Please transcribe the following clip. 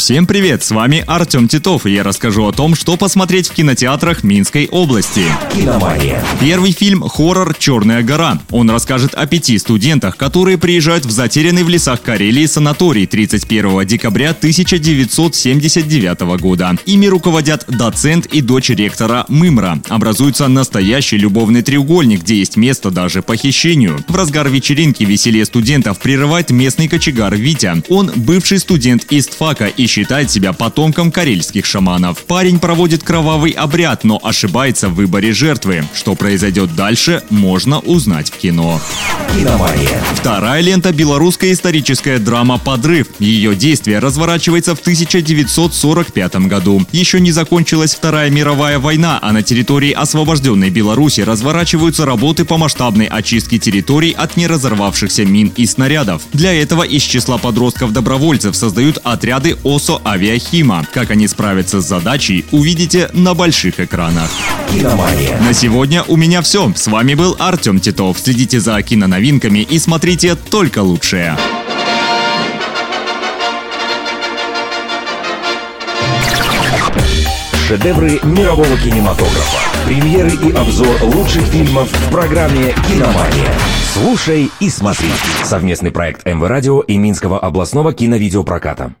Всем привет, с вами Артем Титов, и я расскажу о том, что посмотреть в кинотеатрах Минской области. Киномания. Первый фильм – хоррор «Черная гора». Он расскажет о пяти студентах, которые приезжают в затерянный в лесах Карелии санаторий 31 декабря 1979 года. Ими руководят доцент и дочь ректора Мымра. Образуется настоящий любовный треугольник, где есть место даже похищению. В разгар вечеринки веселье студентов прерывает местный кочегар Витя. Он бывший студент истфака и считает себя потомком карельских шаманов. Парень проводит кровавый обряд, но ошибается в выборе жертвы. Что произойдет дальше, можно узнать в кино. Киномания. Вторая лента – белорусская историческая драма «Подрыв». Ее действие разворачивается в 1945 году. Еще не закончилась Вторая мировая война, а на территории освобожденной Беларуси разворачиваются работы по масштабной очистке территорий от неразорвавшихся мин и снарядов. Для этого из числа подростков-добровольцев создают отряды ОСО «Авиахима». Как они справятся с задачей, увидите на больших экранах. Киномания. На сегодня у меня все. С вами был Артем Титов. Следите за киноновинками и смотрите только лучшее. Шедевры мирового кинематографа. Премьеры и обзор лучших фильмов в программе «Киномания». Слушай и смотри. Совместный проект МВ Радио и Минского областного киновидеопроката.